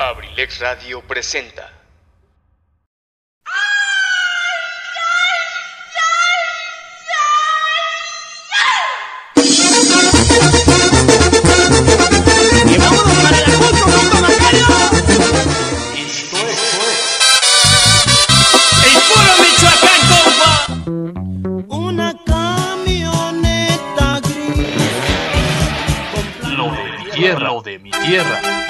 Abrilex Radio presenta. ¡Y vámonos para el Acapulco, compa Macario! Esto es ¡El puro Michoacán, compa! Una camioneta gris. lo de mi tierra, lo de mi tierra.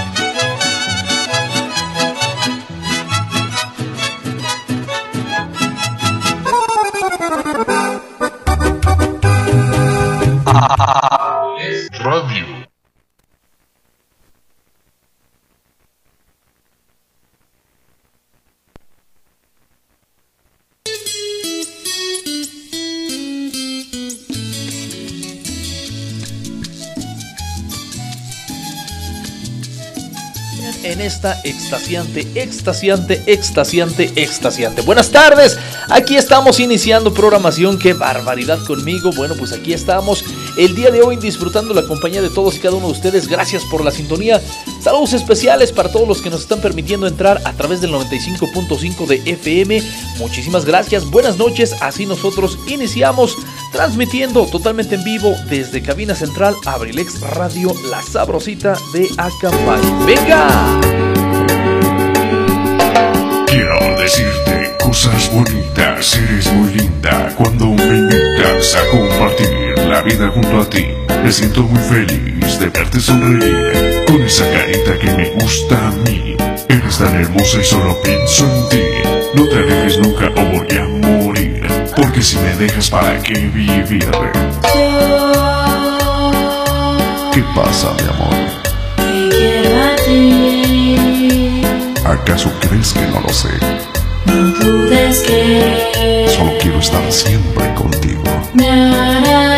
Esta extasiante, extasiante, extasiante, extasiante. Buenas tardes, aquí estamos iniciando programación, qué barbaridad conmigo. Bueno, pues aquí estamos el día de hoy disfrutando la compañía de todos y cada uno de ustedes. Gracias por la sintonía. Saludos especiales para todos los que nos están permitiendo entrar a través del 95.5 de FM. Muchísimas gracias, buenas noches. Así nosotros iniciamos transmitiendo totalmente en vivo desde cabina central Abrilex Radio, la sabrosita de Acambay. ¡Venga! Quiero decirte cosas bonitas, eres muy linda cuando me invitas a compartir la vida junto a ti. Me siento muy feliz de verte sonreír con esa carita que me gusta a mí. Eres tan hermosa y solo pienso en ti. No te alejes nunca o voy a morir, porque si me dejas para qué vivir. ¿Qué pasa, mi amor? Te quiero a ti, ¿Acaso crees que no lo sé? no dudes que Solo quiero estar siempre contigo. me harás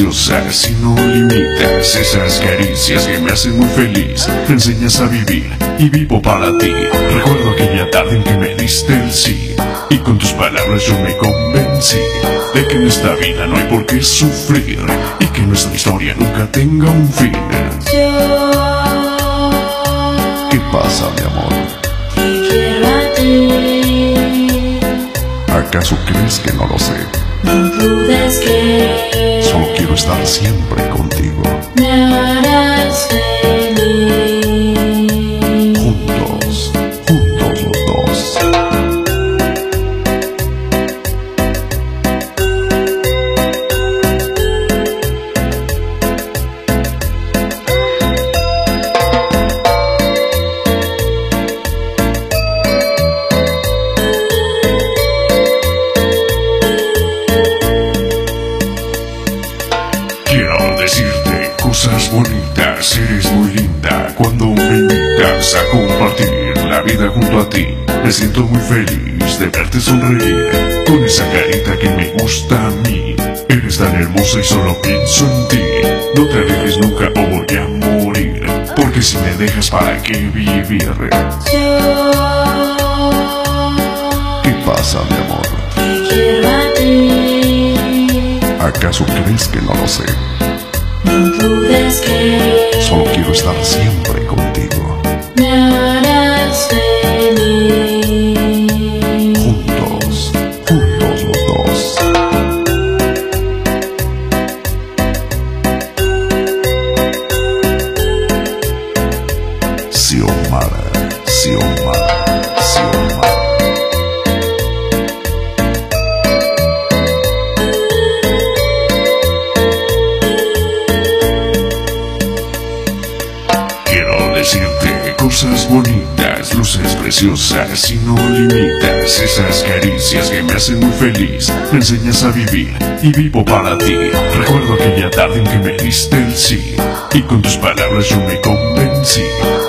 y no limitas esas caricias que me hacen muy feliz. Me enseñas a vivir y vivo para ti. Recuerdo aquella tarde en que me diste el sí y con tus palabras yo me convencí de que en esta vida no hay por qué sufrir y que nuestra historia nunca tenga un fin. Yo ¿Qué pasa, mi amor? te quiero a ti, ¿Acaso crees que no lo sé? No dudes que Solo quiero estar siempre contigo. Vida junto a ti. Me siento muy feliz de verte sonreír con esa carita que me gusta a mí. Eres tan hermosa y solo pienso en ti. No te alejes nunca o voy a morir, porque si me dejas para qué vivir. ¿Qué pasa, mi amor? te quiero a ti, ¿Acaso crees que no lo sé? no dudes que Solo quiero estar siempre contigo. Preciosa, si no limitas esas caricias que me hacen muy feliz, me enseñas a vivir y vivo para ti. Recuerdo aquella tarde en que me diste el sí y con tus palabras yo me convencí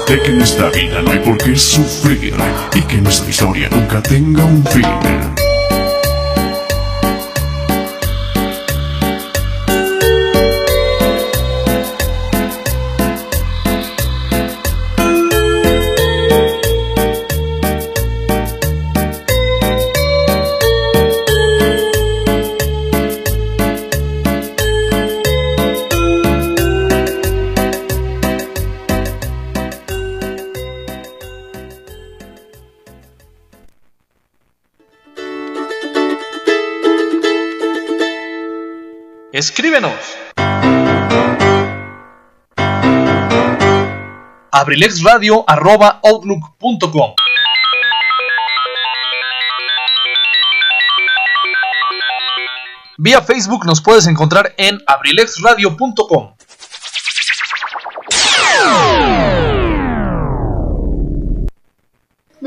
de que en esta vida no hay por qué sufrir y que nuestra historia nunca tenga un fin. abrilexradio.outlook.com Vía Facebook nos puedes encontrar en abrilexradio.com.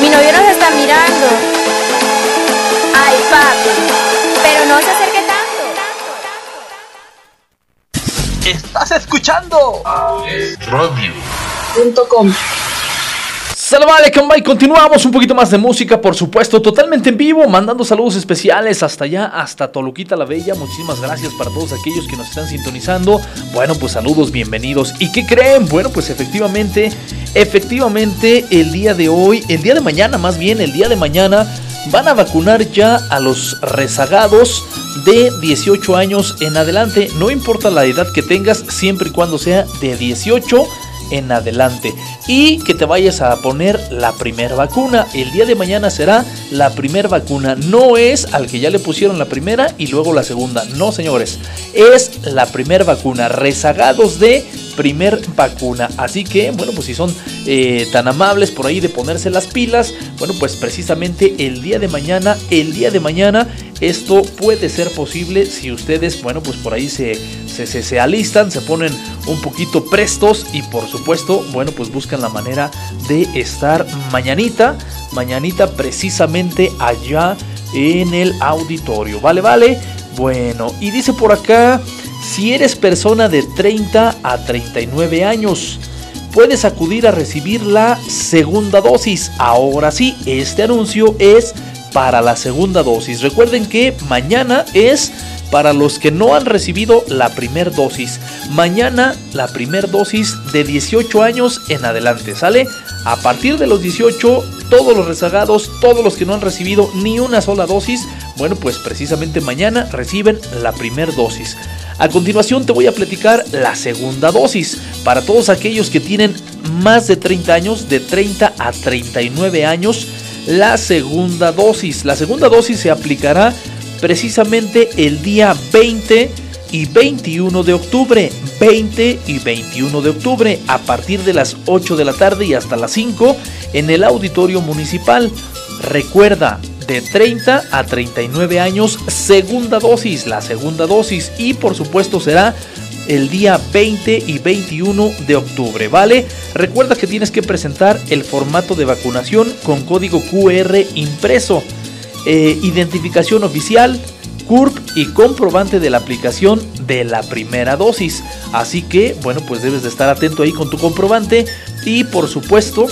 Mi novio nos está mirando. Ay, papi. Pero no se acerque tanto. Estás escuchando Radio. Salvale, Cambay, continuamos un poquito más de música, por supuesto, totalmente en vivo, mandando saludos especiales hasta allá, hasta Toluquita la Bella. Muchísimas gracias para todos aquellos que nos están sintonizando. Bueno, pues saludos, bienvenidos. ¿Y qué creen? Bueno, pues efectivamente, efectivamente, el día de hoy, el día de mañana, más bien, el día de mañana, van a vacunar ya a los rezagados de 18 años en adelante. No importa la edad que tengas, siempre y cuando sea de 18 en adelante y que te vayas a poner la primera vacuna. El día de mañana será la primera vacuna. No es al que ya le pusieron la primera y luego la segunda. No, señores. Es la primera vacuna. Rezagados de primer vacuna. Así que, bueno, pues si son eh, tan amables por ahí de ponerse las pilas, bueno, pues precisamente el día de mañana, el día de mañana, esto puede ser posible si ustedes, bueno, pues por ahí se, se, se, se alistan, se ponen un poquito prestos y por supuesto, bueno, pues buscan la manera de estar mañanita, mañanita precisamente allá en el auditorio. Vale, vale. Bueno, y dice por acá, si eres persona de 30 a 39 años, puedes acudir a recibir la segunda dosis. Ahora sí, este anuncio es para la segunda dosis. Recuerden que mañana es para los que no han recibido la primera dosis. Mañana la primera dosis de 18 años en adelante, ¿sale? A partir de los 18, todos los rezagados, todos los que no han recibido ni una sola dosis, bueno, pues precisamente mañana reciben la primera dosis. A continuación te voy a platicar la segunda dosis para todos aquellos que tienen más de 30 años, de 30 a 39 años, la segunda dosis. La segunda dosis se aplicará precisamente el día 20 y 21 de octubre. 20 y 21 de octubre a partir de las 8 de la tarde y hasta las 5 en el auditorio municipal. Recuerda, de 30 a 39 años, segunda dosis, la segunda dosis y por supuesto será el día 20 y 21 de octubre, ¿vale? Recuerda que tienes que presentar el formato de vacunación con código QR impreso, eh, identificación oficial, CURP y comprobante de la aplicación de la primera dosis. Así que, bueno, pues debes de estar atento ahí con tu comprobante y por supuesto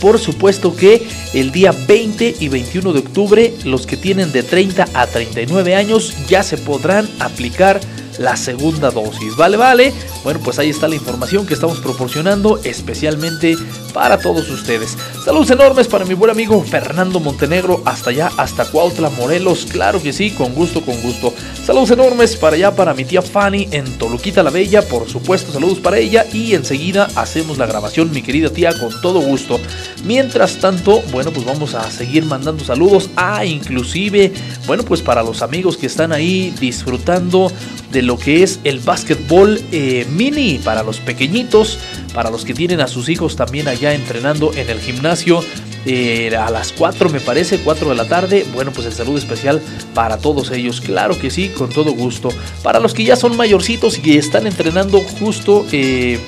por supuesto que el día 20 y 21 de octubre los que tienen de 30 a 39 años ya se podrán aplicar la segunda dosis. Vale, vale. Bueno, pues ahí está la información que estamos proporcionando especialmente para todos ustedes. Saludos enormes para mi buen amigo Fernando Montenegro, hasta allá, hasta Cuautla, Morelos. Claro que sí, con gusto, con gusto. Saludos enormes para allá, para mi tía Fanny en Toluquita la Bella, por supuesto, saludos para ella. Y enseguida hacemos la grabación, mi querida tía, con todo gusto. Mientras tanto, bueno, pues vamos a seguir mandando saludos a inclusive, bueno, pues para los amigos que están ahí disfrutando de lo que es el básquetbol eh, mini para los pequeñitos, para los que tienen a sus hijos también allá entrenando en el gimnasio. eh, a las 4 me parece, 4 de la tarde. Bueno, pues el saludo especial para todos ellos. Claro que sí, con todo gusto. Para los que ya son mayorcitos y están entrenando justo eh,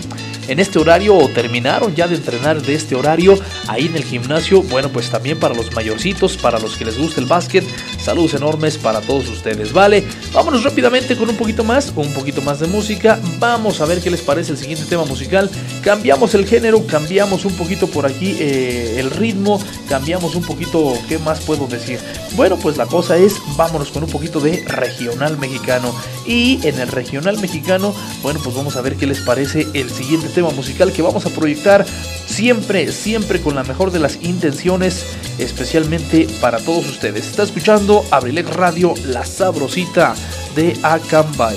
en este horario o terminaron ya de entrenar de este horario ahí en el gimnasio. Bueno, pues también para los mayorcitos, para los que les gusta el básquet, saludos enormes para todos ustedes, ¿vale? Vámonos rápidamente con un poquito más, un poquito más de música. Vamos a ver qué les parece el siguiente tema musical. Cambiamos el género, cambiamos un poquito por aquí eh, el ritmo, cambiamos un poquito, ¿qué más puedo decir? Bueno, pues la cosa es, vámonos con un poquito de regional mexicano. Y en el regional mexicano, bueno, pues vamos a ver qué les parece el siguiente tema musical que vamos a proyectar siempre, siempre con la mejor de las intenciones, especialmente para todos ustedes. Está escuchando Abrilex Radio, la sabrosita de Acambay.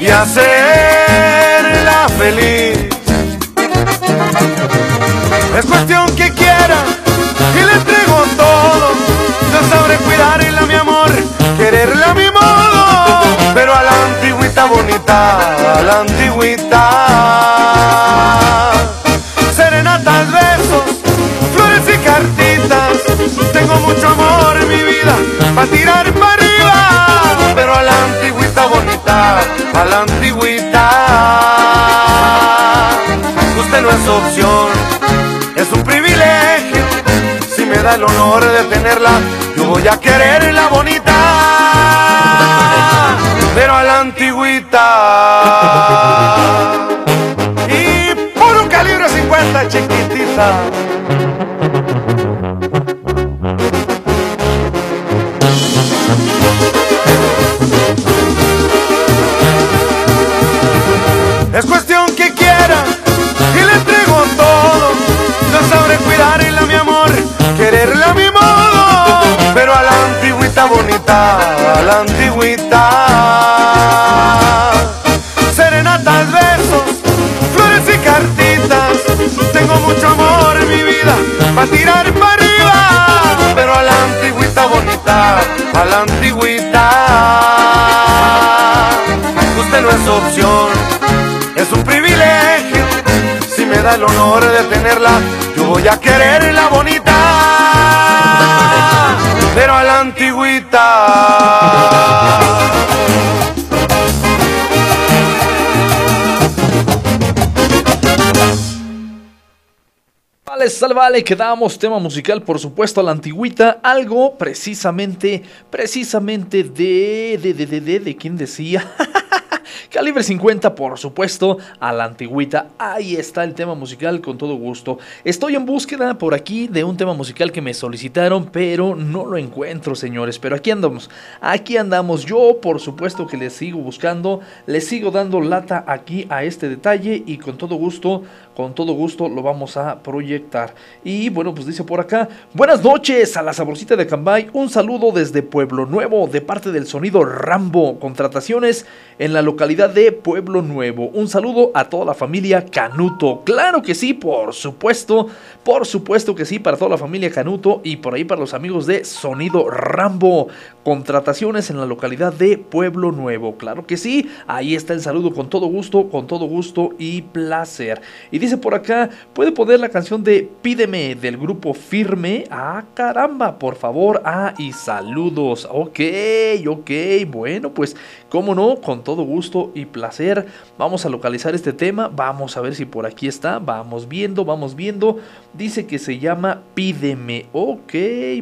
Y hacerla feliz. Es cuestión que quiera y le entrego todo. Yo sabré cuidarla, mi amor, quererla a mi modo. Pero a la antigüita bonita, a la antigüita. Serenatas, besos, flores y cartitas. Tengo mucho amor en mi vida para tirar a la antigüita. Usted no es opción es un privilegio. Si me da el honor de tenerla, yo voy a quererla bonita, pero a la antigüita. Y por un calibre 50 chiquitita. Bonita, a la antigüita. Serenatas, besos, flores y cartitas. Tengo mucho amor en mi vida para tirar para arriba. Pero a la antigüita bonita, a la antigüita. Usted no es opción es un privilegio. Si me da el honor de tenerla, yo voy a quererla bonita, pero a la antigüita. Vale, sale, vale, quedamos tema musical, por supuesto, a la antigüita, algo precisamente, precisamente de, de, de, de, de, de, ¿quién decía? Calibre 50, por supuesto, a la antigüita. Ahí está el tema musical con todo gusto. Estoy en búsqueda por aquí de un tema musical que me solicitaron, pero no lo encuentro, señores. Pero aquí andamos, aquí andamos. Yo, por supuesto que les sigo buscando, les sigo dando lata aquí a este detalle y con todo gusto, con todo gusto lo vamos a proyectar. Y bueno, pues dice por acá, buenas noches a la saborcita de Cambay. Un saludo desde Pueblo Nuevo de parte del sonido Rambo. Contrataciones en la localidad de Pueblo Nuevo. Un saludo a toda la familia Canuto. Claro que sí, por supuesto. Por supuesto que sí, para toda la familia Canuto y por ahí para los amigos de Sonido Rambo. Contrataciones en la localidad de Pueblo Nuevo. Claro que sí, ahí está el saludo con todo gusto, con todo gusto y placer. Y dice por acá, ¿puede poner la canción de Pídeme del grupo Firme? Ah, caramba, por favor. Ah, y saludos. Ok, ok, bueno, pues, cómo no, con todo gusto y placer. Vamos a localizar este tema, vamos a ver si por aquí está. Vamos viendo, vamos viendo. Dice que se llama Pídeme. Ok,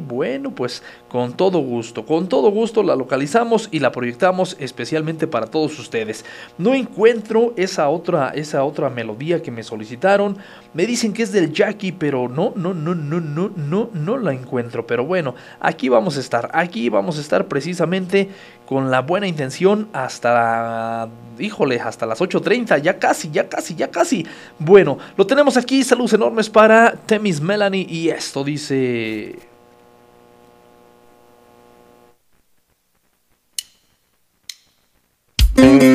bueno, pues con todo gusto, con todo gusto la localizamos y la proyectamos especialmente para todos ustedes. No encuentro esa otra, esa otra melodía que me solicitaron. Me dicen que es del Jackie, pero no, no, no, no, no, no, no la encuentro. Pero bueno, aquí vamos a estar, aquí vamos a estar precisamente con la buena intención hasta, híjole, hasta las 8.30, ya casi, ya casi, ya casi. Bueno, lo tenemos aquí, saludos enormes para Temis Melanie y esto dice... Pídeme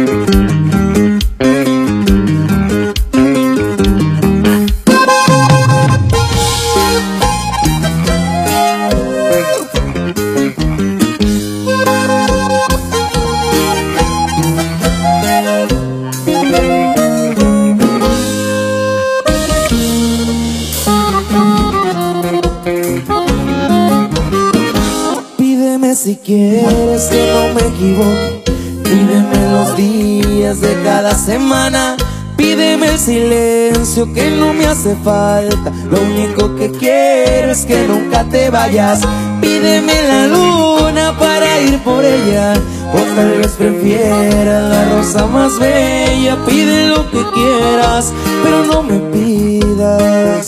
que no me hace falta. Lo único que quiero es que nunca te vayas. Pídeme la luna para ir por ella. O tal vez prefiera la rosa más bella. Pide lo que quieras, pero no me pidas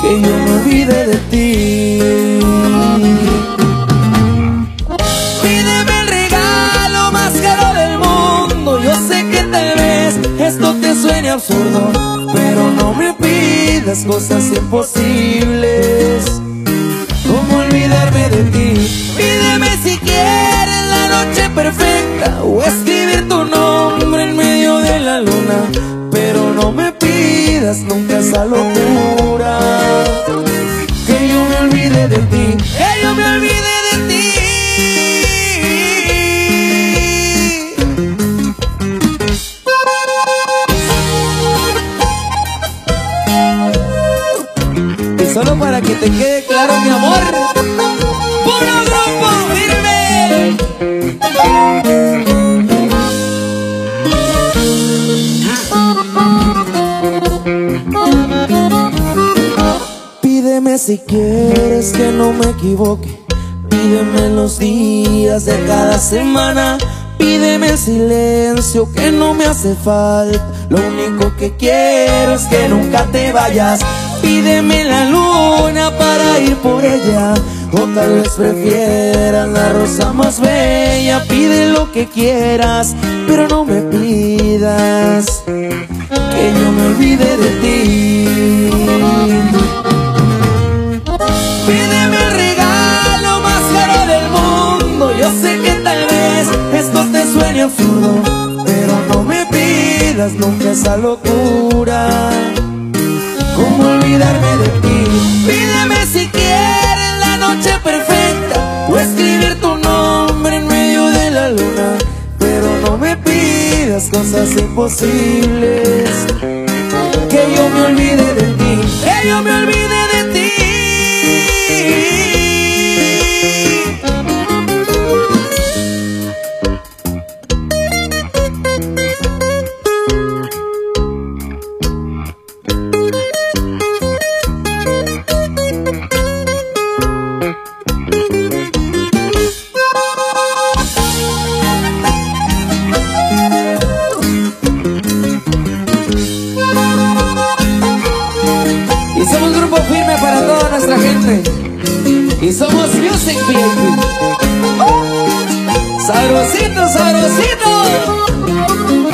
que yo me olvide de ti. Absurdo, pero no me pidas cosas imposibles. ¿Cómo olvidarme de ti? Pídeme si quieres la noche perfecta o escribir tu nombre en medio de la luna, pero no me pidas nunca esa locura. Que yo me olvide de ti, que yo me olvide solo para que te quede claro mi amor, puro grupo firme. Pídeme si quieres que no me equivoque. Pídeme los días de cada semana. Pídeme silencio que no me hace falta. Lo único que quiero es que nunca te vayas. Pídeme la luna para ir por ella. O tal vez prefieras la rosa más bella. Pide lo que quieras, pero no me pidas que yo me olvide de ti. Pídeme el regalo más caro del mundo. Yo sé que tal vez esto te suene absurdo, pero no me pidas nunca esa locura. ¿Cómo olvidarme de ti? Pídeme si quieres la noche perfecta o escribir tu nombre en medio de la luna, pero no me pidas cosas imposibles. Que yo me olvide de ti, que yo me olvide Sabrosito, sabrosito.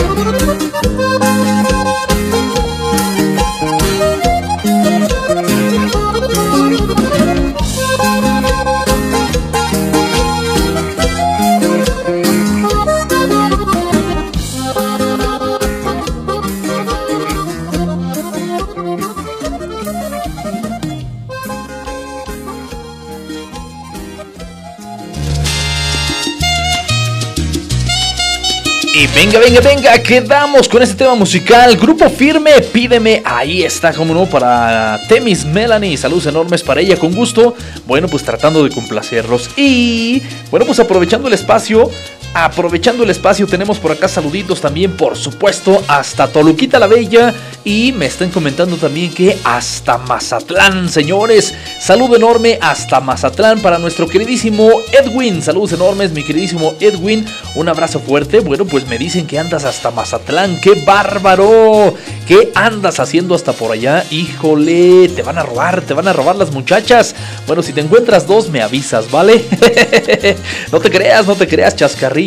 Venga, venga, quedamos con este tema musical. Grupo Firme, pídeme. Ahí está, como no, para Temis Melanie. Saludos enormes para ella, con gusto. Bueno, pues tratando de complacerlos. Y bueno, pues aprovechando el espacio. Aprovechando el espacio, tenemos por acá saluditos también, por supuesto, hasta Toluquita la Bella. Y me están comentando también que hasta Mazatlán, señores. Saludo enorme hasta Mazatlán para nuestro queridísimo Edwin. Saludos enormes, mi queridísimo Edwin. Un abrazo fuerte. Bueno, pues me dicen que andas hasta Mazatlán. ¡Qué bárbaro! ¿Qué andas haciendo hasta por allá? Híjole, te van a robar, te van a robar las muchachas. Bueno, si te encuentras dos, me avisas, ¿vale? no te creas, no te creas, chascarrillo.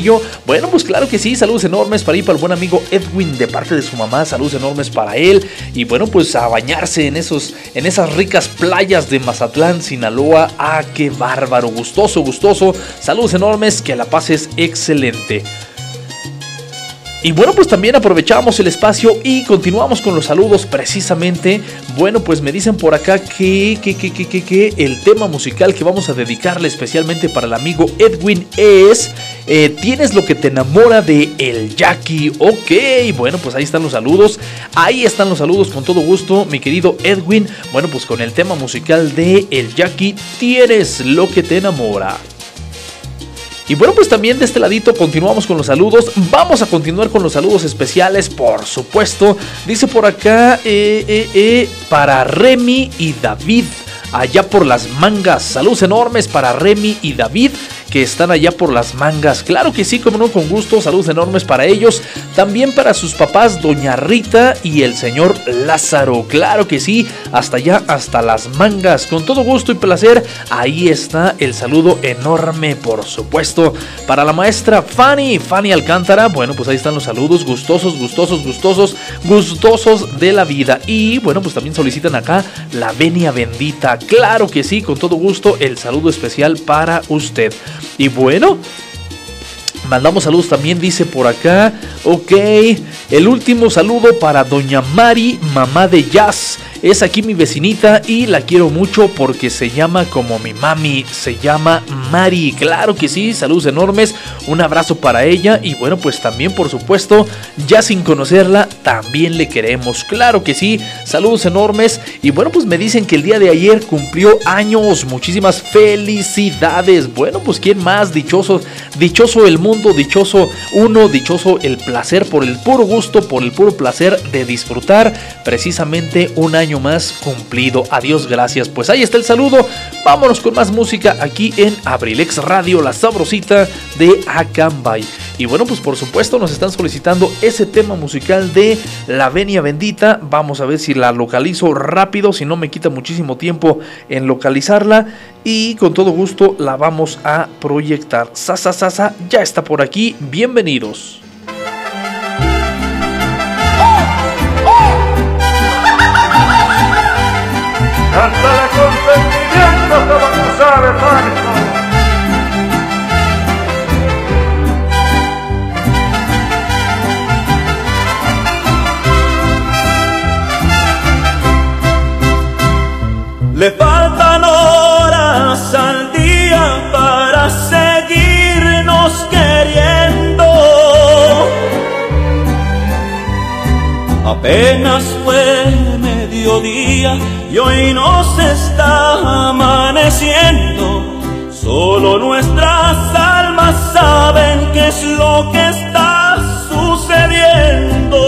Bueno, pues claro que sí, saludos enormes para ir para el buen amigo Edwin de parte de su mamá, saludos enormes para él. Y bueno, pues a bañarse en, esos, en esas ricas playas de Mazatlán, Sinaloa. Ah, qué bárbaro, gustoso, gustoso. Saludos enormes, que la pases excelente. Y bueno, pues también aprovechamos el espacio y continuamos con los saludos precisamente. Bueno, pues me dicen por acá que, que, que, que, que, que el tema musical que vamos a dedicarle especialmente para el amigo Edwin es eh, Tienes lo que te enamora de El Jackie. Ok, bueno, pues ahí están los saludos. Ahí están los saludos con todo gusto, mi querido Edwin. Bueno, pues con el tema musical de El Jackie, Tienes lo que te enamora. Y bueno, pues también de este ladito continuamos con los saludos. Vamos a continuar con los saludos especiales, por supuesto. Dice por acá, eh, eh, para Remy y David, allá por las mangas. Saludos enormes para Remy y David, que están allá por las mangas. Claro que sí, como no, con gusto. Saludos enormes para ellos. También para sus papás, Doña Rita y el señor Lázaro. Claro que sí, hasta allá, hasta las mangas. Con todo gusto y placer, ahí está el saludo enorme, por supuesto. Para la maestra Fanny, Fanny Alcántara. Bueno, pues ahí están los saludos. Gustosos, gustosos, gustosos, gustosos de la vida. Y bueno, pues también solicitan acá la venia bendita. Claro que sí, con todo gusto, el saludo especial para usted. Y bueno, Mandamos saludos también, dice por acá. Ok, el último saludo para Doña Mari, mamá de Jazz. Es aquí mi vecinita y la quiero mucho porque se llama como mi mami, se llama Mari. Claro que sí, saludos enormes, un abrazo para ella y bueno, pues también por supuesto, ya sin conocerla, también le queremos. Claro que sí, saludos enormes y bueno, pues me dicen que el día de ayer cumplió años. Muchísimas felicidades. Bueno, pues quién más dichoso, dichoso el mundo, dichoso uno, dichoso el placer por el puro gusto, por el puro placer de disfrutar precisamente un año más cumplido. Adiós, gracias. Pues ahí está el saludo. Vámonos con más música aquí en Abrilex Radio, la sabrosita de Acambay. Y bueno, pues por supuesto nos están solicitando ese tema musical de La Venia Bendita. Vamos a ver si la localizo rápido, si no me quita muchísimo tiempo en localizarla. Y con todo gusto la vamos a proyectar. Sasa Sasa ya está por aquí. Bienvenidos. Cántale con sentimiento como tú sabes, Marco. Le faltan horas al día para seguirnos queriendo. Apenas y hoy nos está amaneciendo. Solo nuestras almas saben qué es lo que está sucediendo.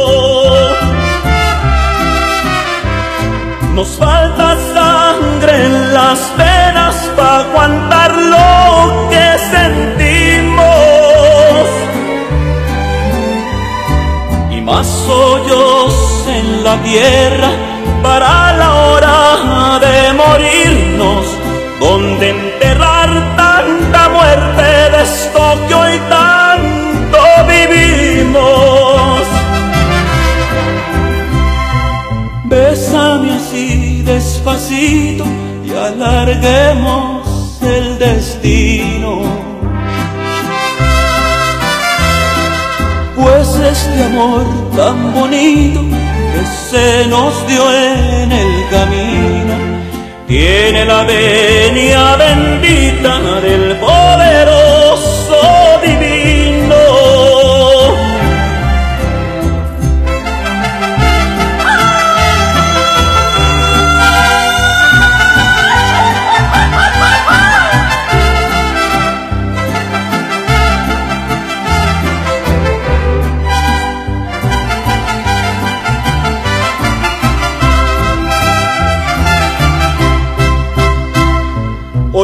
Nos falta sangre en las venas para aguantar lo que sentimos. Y más hoyos en la tierra y alarguemos el destino. Pues este amor tan bonito que se nos dio en el camino tiene la venia bendita del poderoso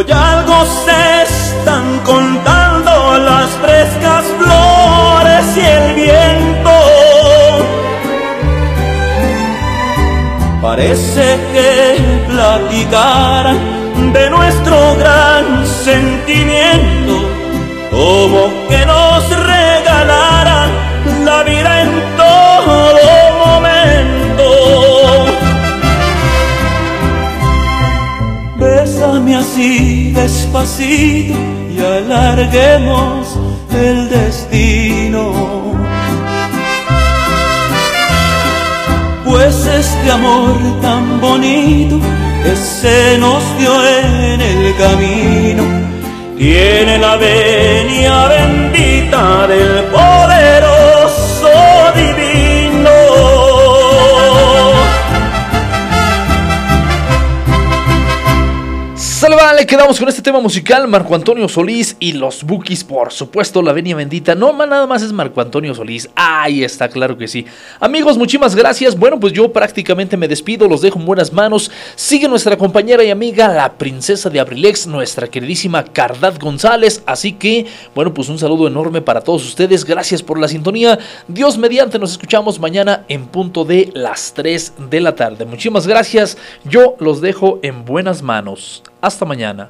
Hoy algo se están contando las frescas flores y el viento. Parece que platicaran de nuestro gran sentimiento como y alarguemos el destino. Pues este amor tan bonito que se nos dio en el camino tiene la venia bendita del poderoso vale, quedamos con este tema musical, Marco Antonio Solís y los Bookies, por supuesto, la venia bendita. No, nada más es Marco Antonio Solís. Ahí está, claro que sí. Amigos, muchísimas gracias. Bueno, pues yo prácticamente me despido, los dejo en buenas manos. Sigue nuestra compañera y amiga, la princesa de Abrilex, nuestra queridísima Cardad González. Así que, bueno, pues un saludo enorme para todos ustedes. Gracias por la sintonía. Dios mediante, nos escuchamos mañana en punto de las 3 de la tarde. Muchísimas gracias. Yo los dejo en buenas manos. Hasta mañana.